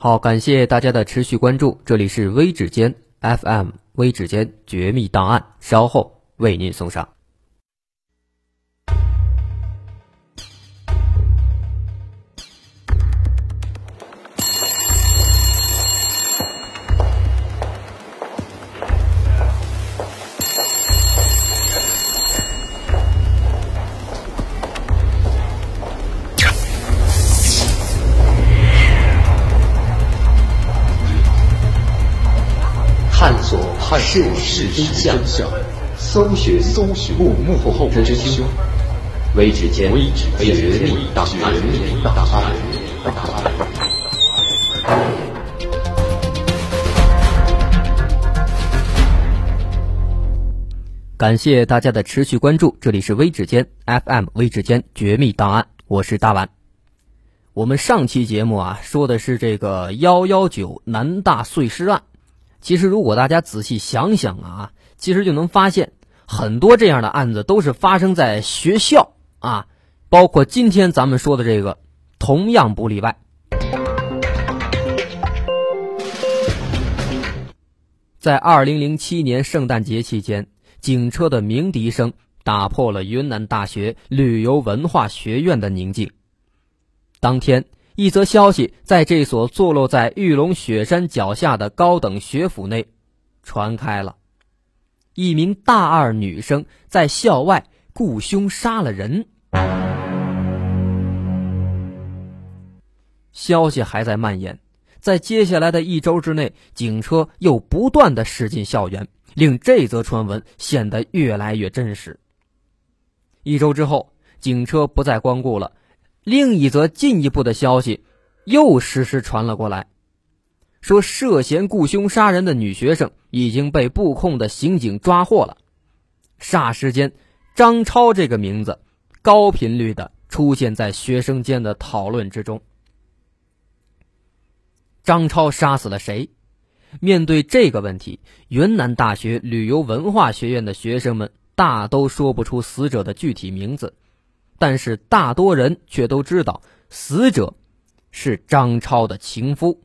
好，感谢大家的持续关注，这里是微指尖 FM，微指尖绝密档案，稍后为您送上。索世事真相，搜寻搜寻幕幕后真凶。微指尖绝密档案。感谢大家的持续关注，这里是微指尖 FM 微指尖绝密档案，我是大碗。我们上期节目啊说的是这个幺幺九南大碎尸案，其实如果大家仔细想想啊，其实就能发现很多这样的案子都是发生在学校啊，包括今天咱们说的这个，同样不例外。在二零零七年圣诞节期间。警车的鸣笛声打破了云南大学旅游文化学院的宁静。当天，一则消息在这所坐落在玉龙雪山脚下的高等学府内传开了：一名大二女生在校外雇凶杀了人。消息还在蔓延，在接下来的一周之内，警车又不断的驶进校园。令这则传闻显得越来越真实。一周之后，警车不再光顾了，另一则进一步的消息又实时传了过来，说涉嫌雇凶杀人的女学生已经被布控的刑警抓获了。霎时间，张超这个名字高频率的出现在学生间的讨论之中。张超杀死了谁？面对这个问题，云南大学旅游文化学院的学生们大都说不出死者的具体名字，但是大多人却都知道死者是张超的情夫，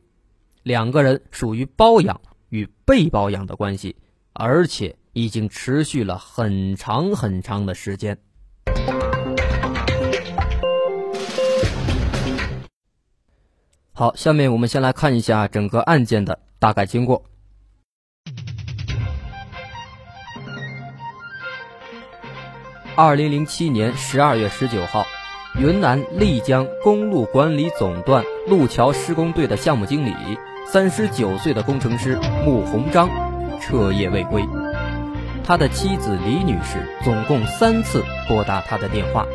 两个人属于包养与被包养的关系，而且已经持续了很长很长的时间。好，下面我们先来看一下整个案件的。大概经过。二零零七年十二月十九号，云南丽江公路管理总段路桥施工队的项目经理，三十九岁的工程师穆鸿章彻夜未归。他的妻子李女士总共三次拨打他的电话，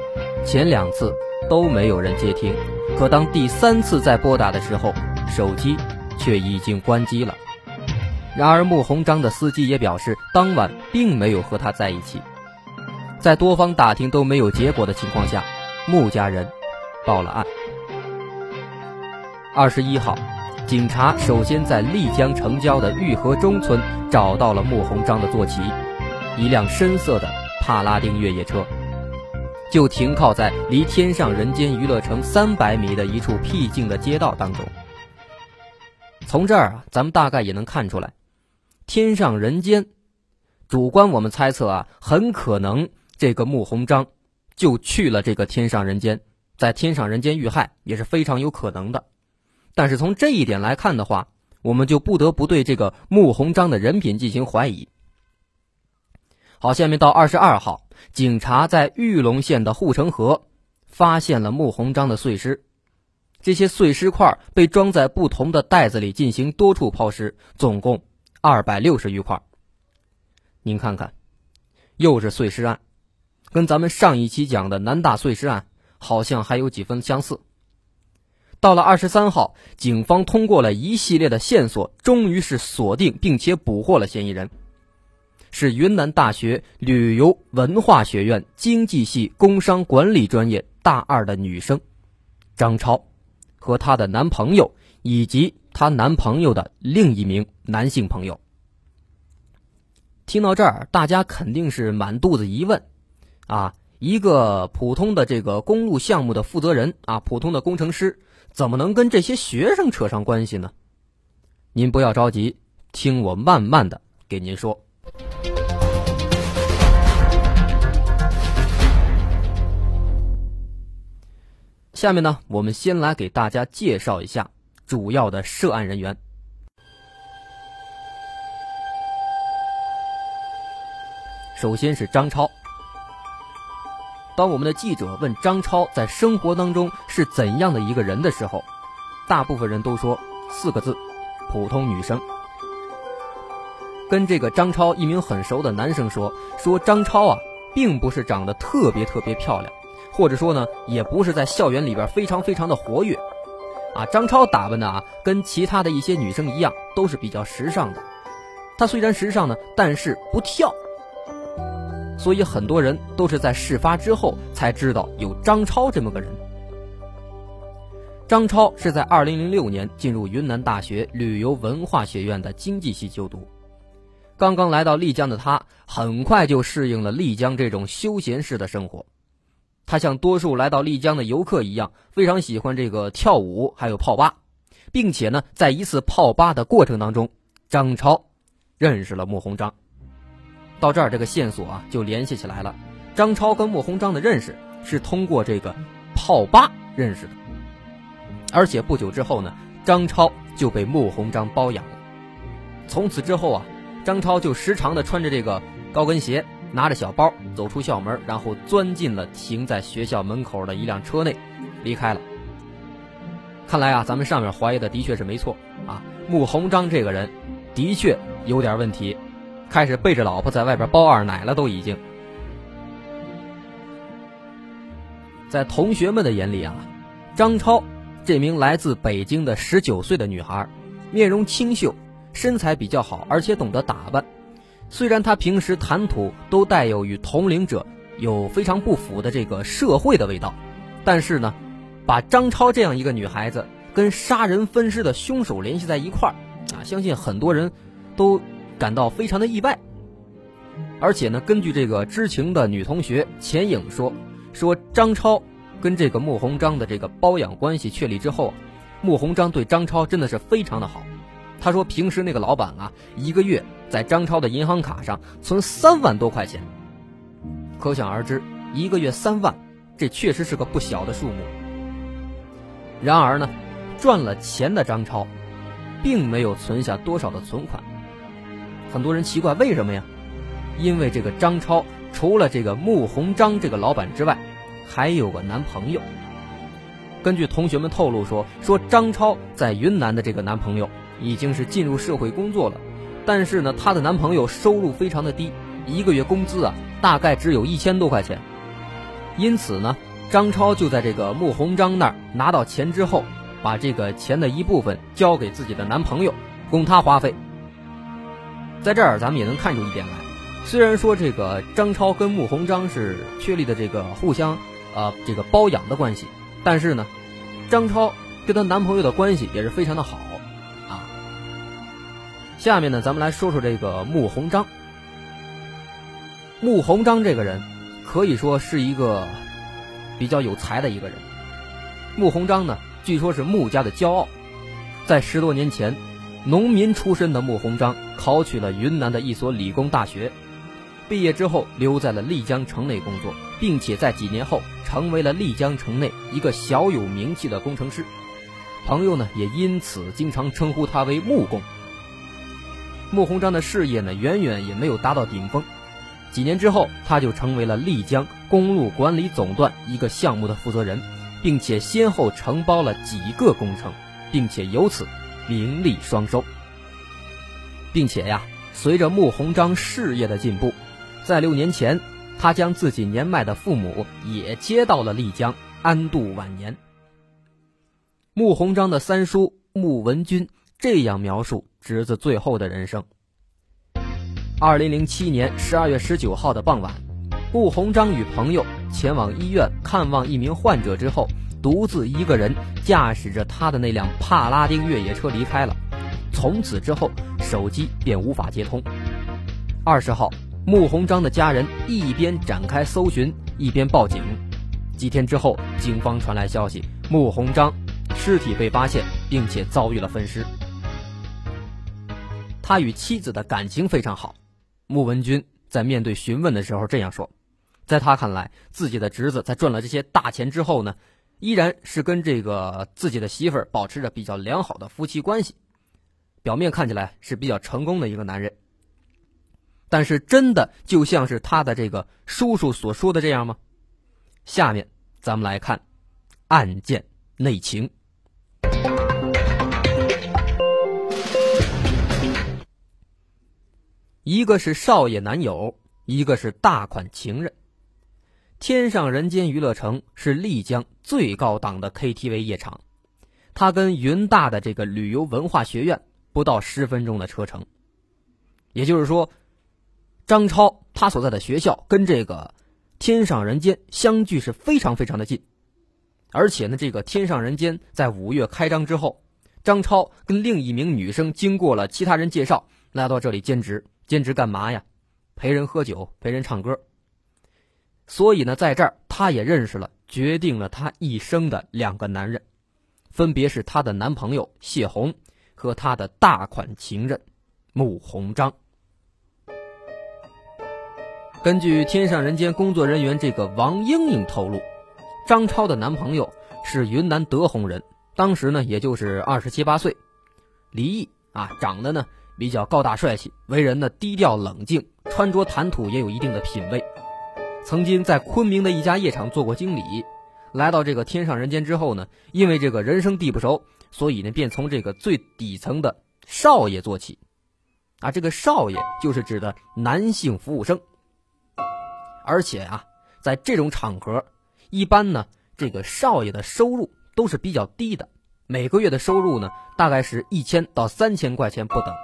前两次都没有人接听，可当第三次再拨打的时候，手机。却已经关机了。然而，穆鸿章的司机也表示，当晚并没有和他在一起。在多方打听都没有结果的情况下，穆家人报了案。二十一号，警察首先在丽江城郊的玉河中村找到了穆鸿章的坐骑，一辆深色的帕拉丁越野车，就停靠在离天上人间娱乐城三百米的一处僻静的街道当中。从这儿啊，咱们大概也能看出来，天上人间，主观我们猜测啊，很可能这个穆鸿章就去了这个天上人间，在天上人间遇害也是非常有可能的。但是从这一点来看的话，我们就不得不对这个穆鸿章的人品进行怀疑。好，下面到二十二号，警察在玉龙县的护城河发现了穆鸿章的碎尸。这些碎尸块被装在不同的袋子里进行多处抛尸，总共二百六十余块。您看看，又是碎尸案，跟咱们上一期讲的南大碎尸案好像还有几分相似。到了二十三号，警方通过了一系列的线索，终于是锁定并且捕获了嫌疑人，是云南大学旅游文化学院经济系工商管理专业大二的女生张超。和她的男朋友以及她男朋友的另一名男性朋友。听到这儿，大家肯定是满肚子疑问，啊，一个普通的这个公路项目的负责人啊，普通的工程师，怎么能跟这些学生扯上关系呢？您不要着急，听我慢慢的给您说。下面呢，我们先来给大家介绍一下主要的涉案人员。首先是张超。当我们的记者问张超在生活当中是怎样的一个人的时候，大部分人都说四个字：普通女生。跟这个张超一名很熟的男生说，说张超啊，并不是长得特别特别漂亮。或者说呢，也不是在校园里边非常非常的活跃，啊，张超打扮的啊，跟其他的一些女生一样，都是比较时尚的。她虽然时尚呢，但是不跳，所以很多人都是在事发之后才知道有张超这么个人。张超是在二零零六年进入云南大学旅游文化学院的经济系就读，刚刚来到丽江的他，很快就适应了丽江这种休闲式的生活。他像多数来到丽江的游客一样，非常喜欢这个跳舞，还有泡吧，并且呢，在一次泡吧的过程当中，张超认识了穆鸿章。到这儿，这个线索啊就联系起来了。张超跟穆鸿章的认识是通过这个泡吧认识的，而且不久之后呢，张超就被穆鸿章包养了。从此之后啊，张超就时常的穿着这个高跟鞋。拿着小包走出校门，然后钻进了停在学校门口的一辆车内，离开了。看来啊，咱们上面怀疑的的确是没错啊。穆鸿章这个人的确有点问题，开始背着老婆在外边包二奶了，都已经。在同学们的眼里啊，张超这名来自北京的十九岁的女孩，面容清秀，身材比较好，而且懂得打扮。虽然她平时谈吐都带有与同龄者有非常不符的这个社会的味道，但是呢，把张超这样一个女孩子跟杀人分尸的凶手联系在一块儿，啊，相信很多人都感到非常的意外。而且呢，根据这个知情的女同学钱颖说，说张超跟这个穆鸿章的这个包养关系确立之后，穆鸿章对张超真的是非常的好。他说平时那个老板啊，一个月。在张超的银行卡上存三万多块钱，可想而知，一个月三万，这确实是个不小的数目。然而呢，赚了钱的张超，并没有存下多少的存款。很多人奇怪为什么呀？因为这个张超除了这个穆鸿章这个老板之外，还有个男朋友。根据同学们透露说，说张超在云南的这个男朋友已经是进入社会工作了。但是呢，她的男朋友收入非常的低，一个月工资啊，大概只有一千多块钱。因此呢，张超就在这个穆鸿章那儿拿到钱之后，把这个钱的一部分交给自己的男朋友，供他花费。在这儿，咱们也能看出一点来，虽然说这个张超跟穆鸿章是确立的这个互相，呃，这个包养的关系，但是呢，张超跟她男朋友的关系也是非常的好啊。下面呢，咱们来说说这个穆鸿章。穆鸿章这个人可以说是一个比较有才的一个人。穆鸿章呢，据说是穆家的骄傲。在十多年前，农民出身的穆鸿章考取了云南的一所理工大学，毕业之后留在了丽江城内工作，并且在几年后成为了丽江城内一个小有名气的工程师。朋友呢，也因此经常称呼他为木工。穆鸿章的事业呢，远远也没有达到顶峰。几年之后，他就成为了丽江公路管理总段一个项目的负责人，并且先后承包了几个工程，并且由此名利双收。并且呀，随着穆鸿章事业的进步，在六年前，他将自己年迈的父母也接到了丽江安度晚年。穆鸿章的三叔穆文军这样描述。侄子最后的人生。二零零七年十二月十九号的傍晚，穆鸿章与朋友前往医院看望一名患者之后，独自一个人驾驶着他的那辆帕拉丁越野车离开了。从此之后，手机便无法接通。二十号，穆鸿章的家人一边展开搜寻，一边报警。几天之后，警方传来消息，穆鸿章尸体被发现，并且遭遇了分尸。他与妻子的感情非常好。穆文军在面对询问的时候这样说：“在他看来，自己的侄子在赚了这些大钱之后呢，依然是跟这个自己的媳妇儿保持着比较良好的夫妻关系，表面看起来是比较成功的一个男人。但是，真的就像是他的这个叔叔所说的这样吗？下面咱们来看案件内情。”一个是少爷男友，一个是大款情人。天上人间娱乐城是丽江最高档的 KTV 夜场，它跟云大的这个旅游文化学院不到十分钟的车程。也就是说，张超他所在的学校跟这个天上人间相距是非常非常的近。而且呢，这个天上人间在五月开张之后，张超跟另一名女生经过了其他人介绍，来到这里兼职。兼职干嘛呀？陪人喝酒，陪人唱歌。所以呢，在这儿，她也认识了决定了她一生的两个男人，分别是她的男朋友谢红和他的大款情人穆鸿章。根据天上人间工作人员这个王英英透露，张超的男朋友是云南德宏人，当时呢也就是二十七八岁，离异啊，长得呢。比较高大帅气，为人呢低调冷静，穿着谈吐也有一定的品味。曾经在昆明的一家夜场做过经理，来到这个天上人间之后呢，因为这个人生地不熟，所以呢便从这个最底层的少爷做起。啊，这个少爷就是指的男性服务生。而且啊，在这种场合，一般呢这个少爷的收入都是比较低的，每个月的收入呢大概是一千到三千块钱不等。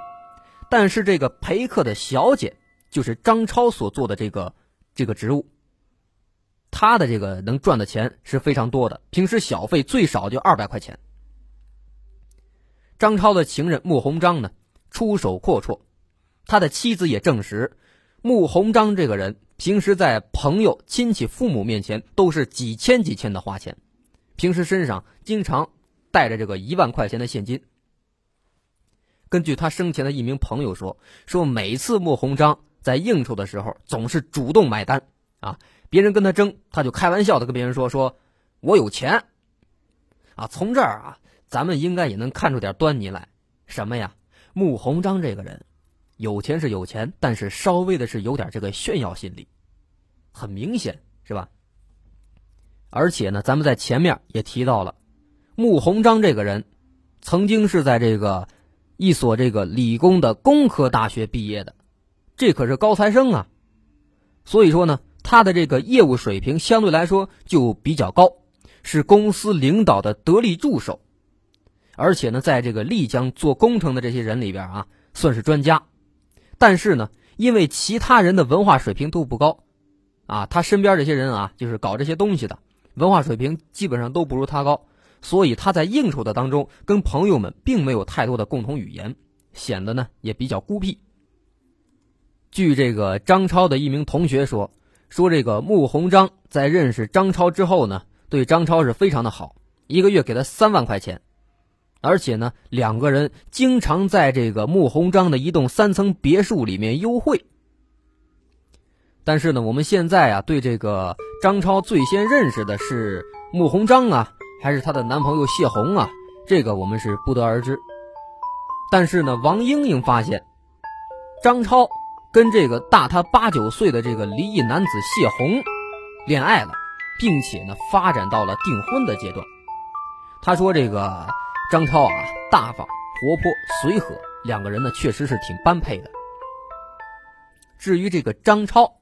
但是这个陪客的小姐，就是张超所做的这个这个职务，他的这个能赚的钱是非常多的，平时小费最少就二百块钱。张超的情人穆鸿章呢，出手阔绰，他的妻子也证实，穆鸿章这个人平时在朋友、亲戚、父母面前都是几千几千的花钱，平时身上经常带着这个一万块钱的现金。根据他生前的一名朋友说，说每次穆鸿章在应酬的时候，总是主动买单啊，别人跟他争，他就开玩笑的跟别人说：“说我有钱。”啊，从这儿啊，咱们应该也能看出点端倪来，什么呀？穆鸿章这个人，有钱是有钱，但是稍微的是有点这个炫耀心理，很明显是吧？而且呢，咱们在前面也提到了，穆鸿章这个人，曾经是在这个。一所这个理工的工科大学毕业的，这可是高材生啊。所以说呢，他的这个业务水平相对来说就比较高，是公司领导的得力助手。而且呢，在这个丽江做工程的这些人里边啊，算是专家。但是呢，因为其他人的文化水平都不高，啊，他身边这些人啊，就是搞这些东西的，文化水平基本上都不如他高。所以他在应酬的当中，跟朋友们并没有太多的共同语言，显得呢也比较孤僻。据这个张超的一名同学说，说这个穆鸿章在认识张超之后呢，对张超是非常的好，一个月给他三万块钱，而且呢两个人经常在这个穆鸿章的一栋三层别墅里面幽会。但是呢，我们现在啊对这个张超最先认识的是穆鸿章啊。还是她的男朋友谢红啊，这个我们是不得而知。但是呢，王英英发现张超跟这个大他八九岁的这个离异男子谢红恋爱了，并且呢发展到了订婚的阶段。他说：“这个张超啊，大方、活泼、随和，两个人呢确实是挺般配的。”至于这个张超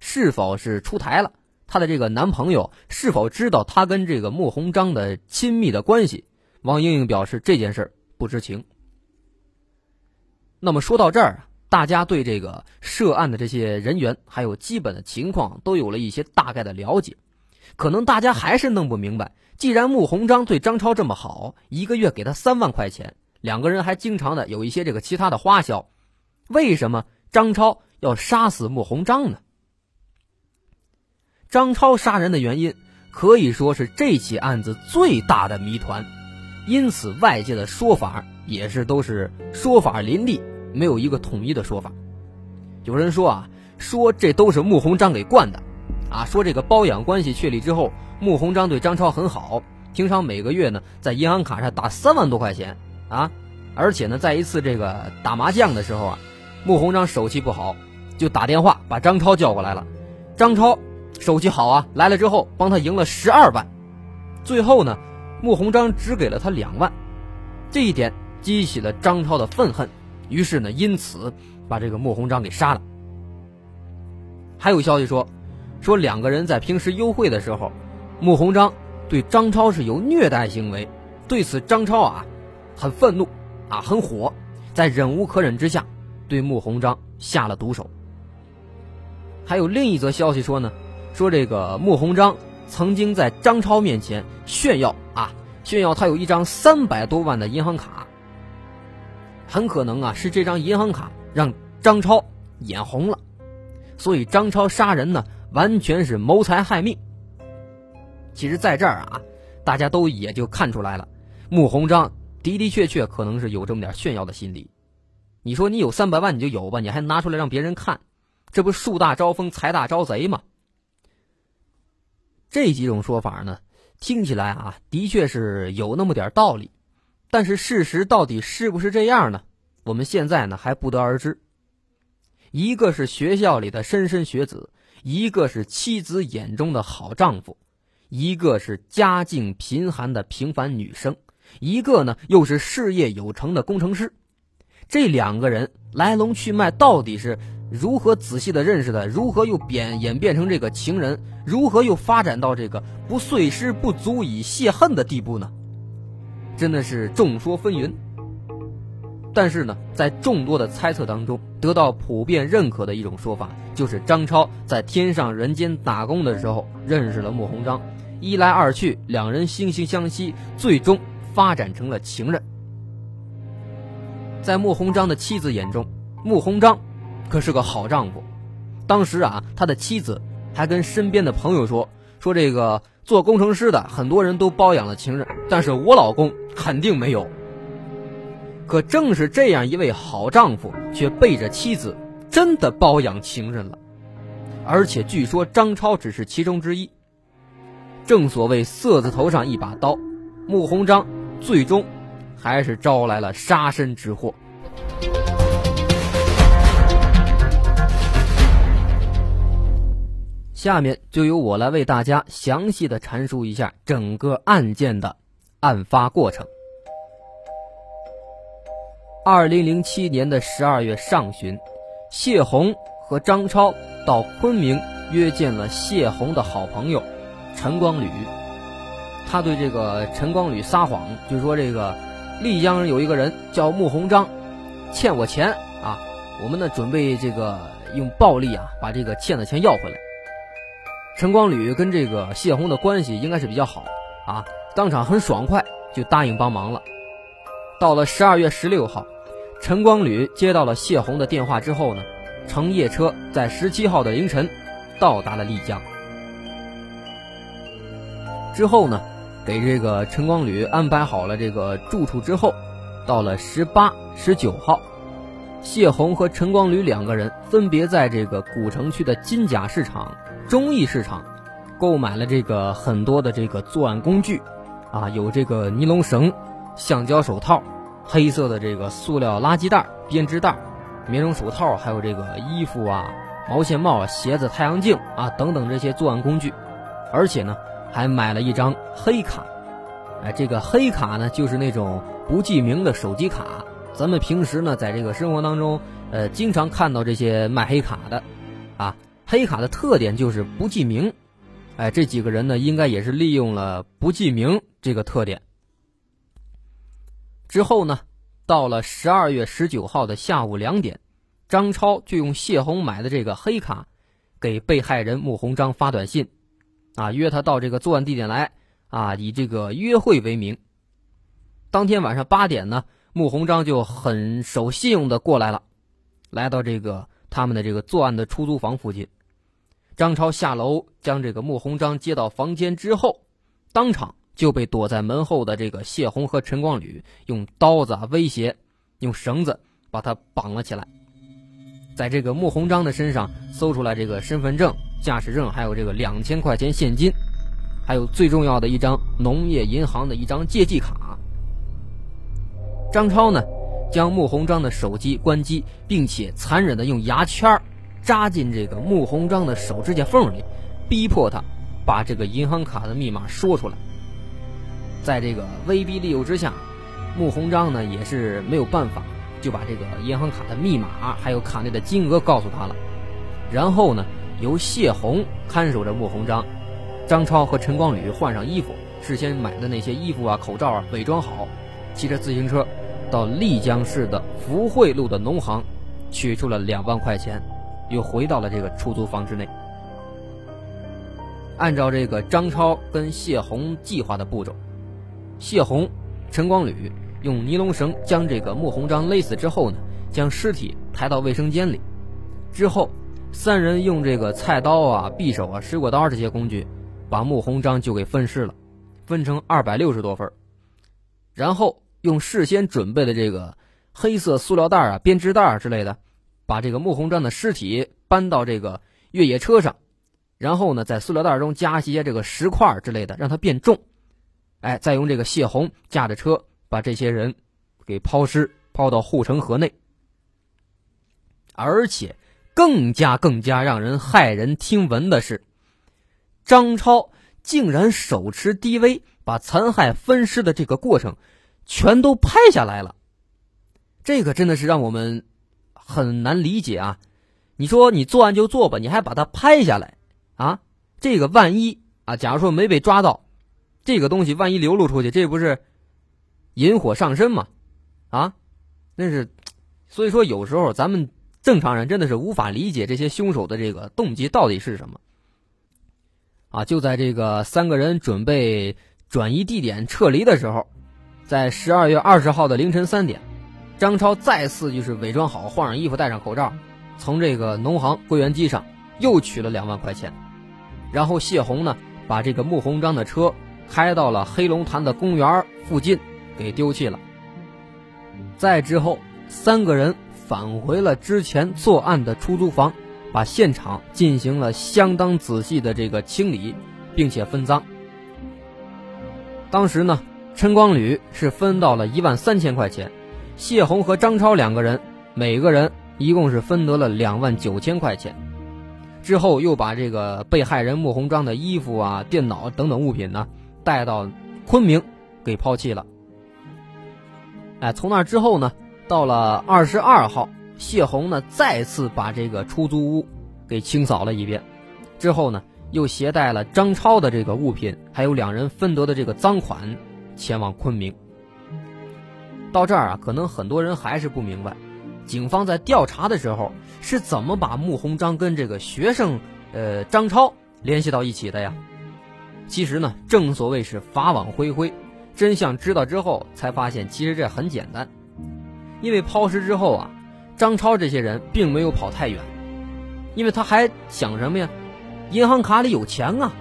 是否是出台了？她的这个男朋友是否知道她跟这个穆鸿章的亲密的关系？王英英表示这件事不知情。那么说到这儿，大家对这个涉案的这些人员还有基本的情况都有了一些大概的了解。可能大家还是弄不明白，既然穆鸿章对张超这么好，一个月给他三万块钱，两个人还经常的有一些这个其他的花销，为什么张超要杀死穆鸿章呢？张超杀人的原因可以说是这起案子最大的谜团，因此外界的说法也是都是说法林立，没有一个统一的说法。有人说啊，说这都是穆鸿章给惯的，啊，说这个包养关系确立之后，穆鸿章对张超很好，平常每个月呢在银行卡上打三万多块钱啊，而且呢在一次这个打麻将的时候啊，穆鸿章手气不好，就打电话把张超叫过来了，张超手气好啊，来了之后帮他赢了十二万，最后呢，穆鸿章只给了他两万，这一点激起了张超的愤恨，于是呢因此。把这个穆鸿章给杀了。还有消息说，说两个人在平时幽会的时候，穆鸿章对张超是有虐待行为。对此，张超啊很愤怒啊很火，在忍无可忍之下，对穆鸿章下了毒手。还有另一则消息说呢，说这个穆鸿章曾经在张超面前炫耀啊炫耀他有一张三百多万的银行卡，很可能啊是这张银行卡。让张超眼红了，所以张超杀人呢，完全是谋财害命。其实，在这儿啊，大家都也就看出来了，穆鸿章的的确确可能是有这么点炫耀的心理。你说你有三百万你就有吧，你还拿出来让别人看，这不树大招风、财大招贼吗？这几种说法呢，听起来啊，的确是有那么点道理，但是事实到底是不是这样呢？我们现在呢还不得而知。一个是学校里的莘莘学子，一个是妻子眼中的好丈夫，一个是家境贫寒的平凡女生，一个呢又是事业有成的工程师。这两个人来龙去脉到底是如何仔细的认识的？如何又变演变成这个情人？如何又发展到这个不碎尸不足以泄恨的地步呢？真的是众说纷纭。但是呢，在众多的猜测当中，得到普遍认可的一种说法，就是张超在天上人间打工的时候认识了穆鸿章，一来二去，两人惺惺相惜，最终发展成了情人。在穆鸿章的妻子眼中，穆鸿章可是个好丈夫。当时啊，他的妻子还跟身边的朋友说：“说这个做工程师的很多人都包养了情人，但是我老公肯定没有。”可正是这样一位好丈夫，却背着妻子真的包养情人了，而且据说张超只是其中之一。正所谓“色字头上一把刀”，穆鸿章最终还是招来了杀身之祸。下面就由我来为大家详细的阐述一下整个案件的案发过程。二零零七年的十二月上旬，谢红和张超到昆明约见了谢红的好朋友陈光吕。他对这个陈光吕撒谎，就说这个丽江有一个人叫穆鸿章，欠我钱啊，我们呢准备这个用暴力啊把这个欠的钱要回来。陈光吕跟这个谢红的关系应该是比较好啊，当场很爽快就答应帮忙了。到了十二月十六号。陈光吕接到了谢红的电话之后呢，乘夜车在十七号的凌晨到达了丽江。之后呢，给这个陈光吕安排好了这个住处之后，到了十八、十九号，谢红和陈光吕两个人分别在这个古城区的金甲市场、忠义市场购买了这个很多的这个作案工具，啊，有这个尼龙绳、橡胶手套。黑色的这个塑料垃圾袋、编织袋、棉绒手套，还有这个衣服啊、毛线帽、鞋子、太阳镜啊等等这些作案工具，而且呢还买了一张黑卡。哎，这个黑卡呢就是那种不记名的手机卡。咱们平时呢在这个生活当中，呃，经常看到这些卖黑卡的，啊，黑卡的特点就是不记名。哎，这几个人呢应该也是利用了不记名这个特点。之后呢，到了十二月十九号的下午两点，张超就用谢红买的这个黑卡，给被害人穆鸿章发短信，啊，约他到这个作案地点来，啊，以这个约会为名。当天晚上八点呢，穆鸿章就很守信用的过来了，来到这个他们的这个作案的出租房附近。张超下楼将这个穆鸿章接到房间之后，当场就被躲在门后的这个谢红和陈光吕用刀子啊威胁，用绳子把他绑了起来。在这个穆鸿章的身上搜出来这个身份证、驾驶证，还有这个两千块钱现金，还有最重要的一张农业银行的一张借记卡。张超呢，将穆鸿章的手机关机，并且残忍的用牙签扎进这个穆鸿章的手指甲缝里，逼迫他把这个银行卡的密码说出来。在这个威逼利诱之下，穆鸿章呢也是没有办法，就把这个银行卡的密码还有卡内的金额告诉他了。然后呢，由谢红看守着穆鸿章，张超和陈光吕换上衣服，事先买的那些衣服啊、口罩啊，伪装好，骑着自行车到丽江市的福汇路的农行，取出了两万块钱，又回到了这个出租房之内。按照这个张超跟谢红计划的步骤。谢红、陈光吕用尼龙绳将这个穆鸿章勒死之后呢，将尸体抬到卫生间里。之后，三人用这个菜刀啊、匕首啊、水果刀这些工具，把穆鸿章就给分尸了，分成二百六十多份。然后用事先准备的这个黑色塑料袋啊、编织袋之类的，把这个穆鸿章的尸体搬到这个越野车上，然后呢，在塑料袋中加一些这个石块之类的，让它变重。哎，再用这个谢红驾着车把这些人给抛尸，抛到护城河内。而且，更加更加让人骇人听闻的是，张超竟然手持 DV，把残害分尸的这个过程全都拍下来了。这个真的是让我们很难理解啊！你说你作案就做吧，你还把它拍下来啊？这个万一啊，假如说没被抓到。这个东西万一流露出去，这不是引火上身吗？啊，那是，所以说有时候咱们正常人真的是无法理解这些凶手的这个动机到底是什么。啊，就在这个三个人准备转移地点撤离的时候，在十二月二十号的凌晨三点，张超再次就是伪装好，换上衣服，戴上口罩，从这个农行柜员机上又取了两万块钱，然后谢红呢把这个穆鸿章的车。开到了黑龙潭的公园附近，给丢弃了。再之后，三个人返回了之前作案的出租房，把现场进行了相当仔细的这个清理，并且分赃。当时呢，陈光吕是分到了一万三千块钱，谢红和张超两个人每个人一共是分得了两万九千块钱。之后又把这个被害人穆鸿章的衣服啊、电脑等等物品呢。带到昆明，给抛弃了。哎，从那之后呢，到了二十二号，谢红呢再次把这个出租屋给清扫了一遍，之后呢，又携带了张超的这个物品，还有两人分得的这个赃款，前往昆明。到这儿啊，可能很多人还是不明白，警方在调查的时候是怎么把穆鸿章跟这个学生，呃，张超联系到一起的呀？其实呢，正所谓是法网恢恢，真相知道之后才发现，其实这很简单。因为抛尸之后啊，张超这些人并没有跑太远，因为他还想什么呀？银行卡里有钱啊！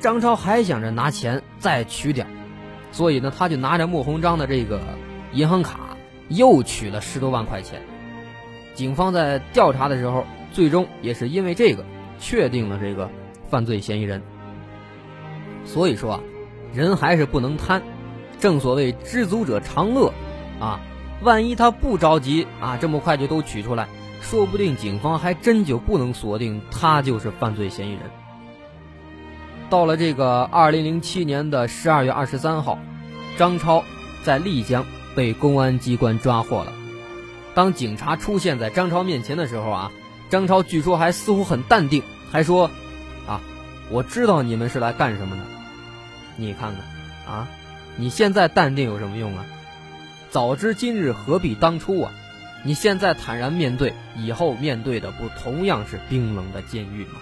张超还想着拿钱再取点，所以呢，他就拿着穆鸿章的这个银行卡又取了十多万块钱。警方在调查的时候，最终也是因为这个确定了这个犯罪嫌疑人。所以说啊，人还是不能贪。正所谓知足者常乐，啊，万一他不着急啊，这么快就都取出来，说不定警方还真就不能锁定他就是犯罪嫌疑人。到了这个二零零七年的十二月二十三号，张超在丽江被公安机关抓获了。当警察出现在张超面前的时候啊，张超据说还似乎很淡定，还说。啊我知道你们是来干什么的，你看看，啊，你现在淡定有什么用啊？早知今日何必当初啊！你现在坦然面对，以后面对的不同样是冰冷的监狱吗？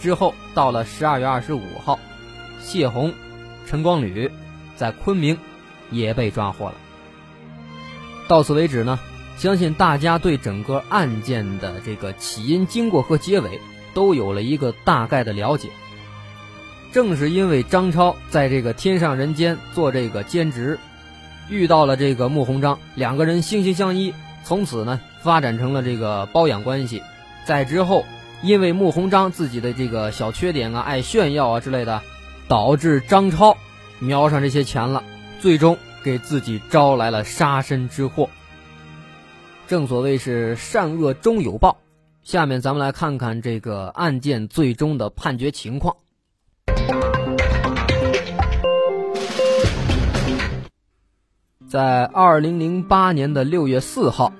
之后到了十二月二十五号，谢红、陈光吕在昆明也被抓获了。到此为止呢，相信大家对整个案件的这个起因、经过和结尾。都有了一个大概的了解。正是因为张超在这个天上人间做这个兼职，遇到了这个穆鸿章，两个人惺惺相依，从此呢发展成了这个包养关系。在之后，因为穆鸿章自己的这个小缺点啊，爱炫耀啊之类的，导致张超瞄上这些钱了，最终给自己招来了杀身之祸。正所谓是善恶终有报，下面咱们来看看这个案件最终的判决情况。在二零零八年的六月四号，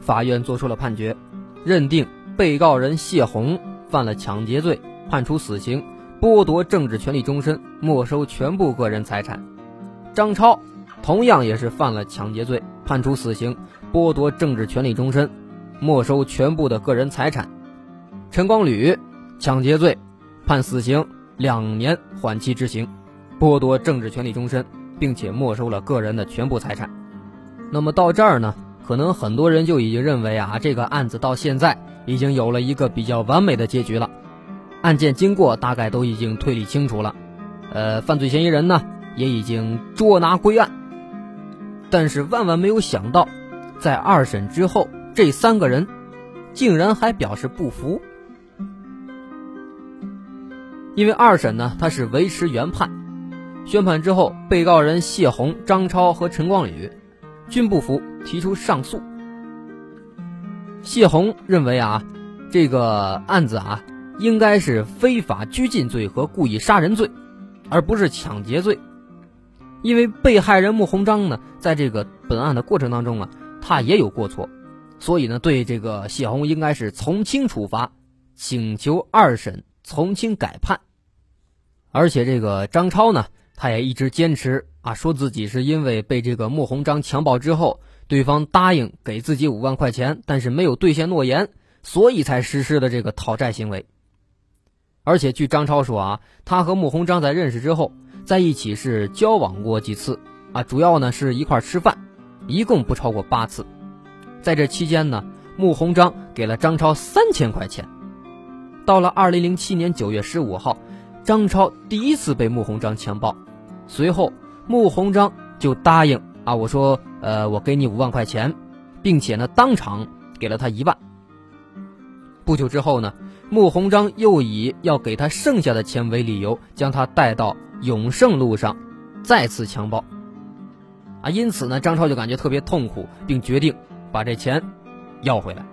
法院作出了判决，认定被告人谢红犯了抢劫罪，判处死刑，剥夺政治权利终身，没收全部个人财产。张超同样也是犯了抢劫罪，判处死刑，剥夺政治权利终身，没收全部的个人财产。陈光吕抢劫罪，判死刑，两年缓期执行，剥夺政治权利终身。并且没收了个人的全部财产。那么到这儿呢，可能很多人就已经认为啊，这个案子到现在已经有了一个比较完美的结局了，案件经过大概都已经推理清楚了，呃，犯罪嫌疑人呢也已经捉拿归案。但是万万没有想到，在二审之后，这三个人竟然还表示不服，因为二审呢他是维持原判。宣判之后，被告人谢红、张超和陈光宇均不服，提出上诉。谢红认为啊，这个案子啊，应该是非法拘禁罪和故意杀人罪，而不是抢劫罪。因为被害人穆鸿章呢，在这个本案的过程当中啊，他也有过错，所以呢，对这个谢红应该是从轻处罚，请求二审从轻改判。而且这个张超呢。他也一直坚持啊，说自己是因为被这个穆鸿章强暴之后，对方答应给自己五万块钱，但是没有兑现诺言，所以才实施的这个讨债行为。而且据张超说啊，他和穆鸿章在认识之后，在一起是交往过几次啊，主要呢是一块吃饭，一共不超过八次。在这期间呢，穆鸿章给了张超三千块钱。到了二零零七年九月十五号，张超第一次被穆鸿章强暴。随后，穆鸿章就答应啊，我说，呃，我给你五万块钱，并且呢，当场给了他一万。不久之后呢，穆鸿章又以要给他剩下的钱为理由，将他带到永盛路上，再次强暴。啊，因此呢，张超就感觉特别痛苦，并决定把这钱要回来。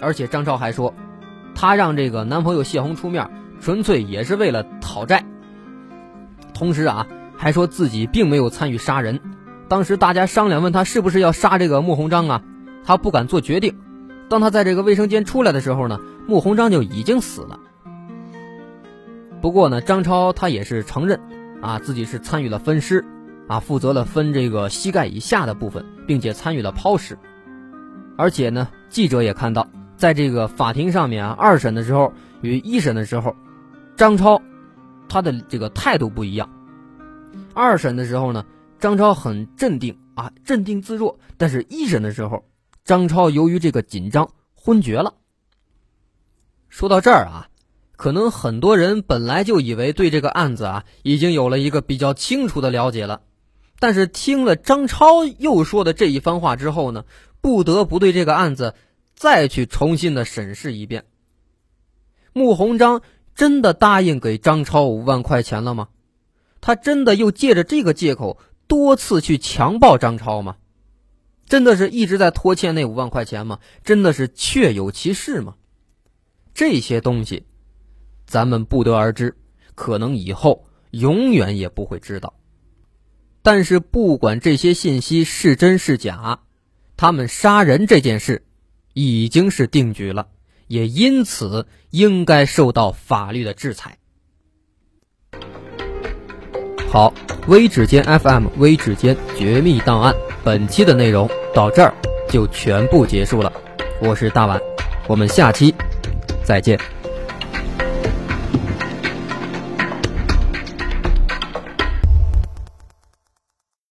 而且张超还说，他让这个男朋友谢红出面，纯粹也是为了讨债。同时啊，还说自己并没有参与杀人。当时大家商量，问他是不是要杀这个穆鸿章啊？他不敢做决定。当他在这个卫生间出来的时候呢，穆鸿章就已经死了。不过呢，张超他也是承认啊，自己是参与了分尸，啊，负责了分这个膝盖以下的部分，并且参与了抛尸。而且呢，记者也看到，在这个法庭上面啊，二审的时候与一审的时候，张超。他的这个态度不一样。二审的时候呢，张超很镇定啊，镇定自若。但是，一审的时候，张超由于这个紧张昏厥了。说到这儿啊，可能很多人本来就以为对这个案子啊已经有了一个比较清楚的了解了，但是听了张超又说的这一番话之后呢，不得不对这个案子再去重新的审视一遍。穆鸿章。真的答应给张超五万块钱了吗？他真的又借着这个借口多次去强暴张超吗？真的是一直在拖欠那五万块钱吗？真的是确有其事吗？这些东西，咱们不得而知，可能以后永远也不会知道。但是不管这些信息是真是假，他们杀人这件事已经是定局了。也因此应该受到法律的制裁。好，微指尖 FM 微指尖绝密档案，本期的内容到这儿就全部结束了。我是大碗，我们下期再见。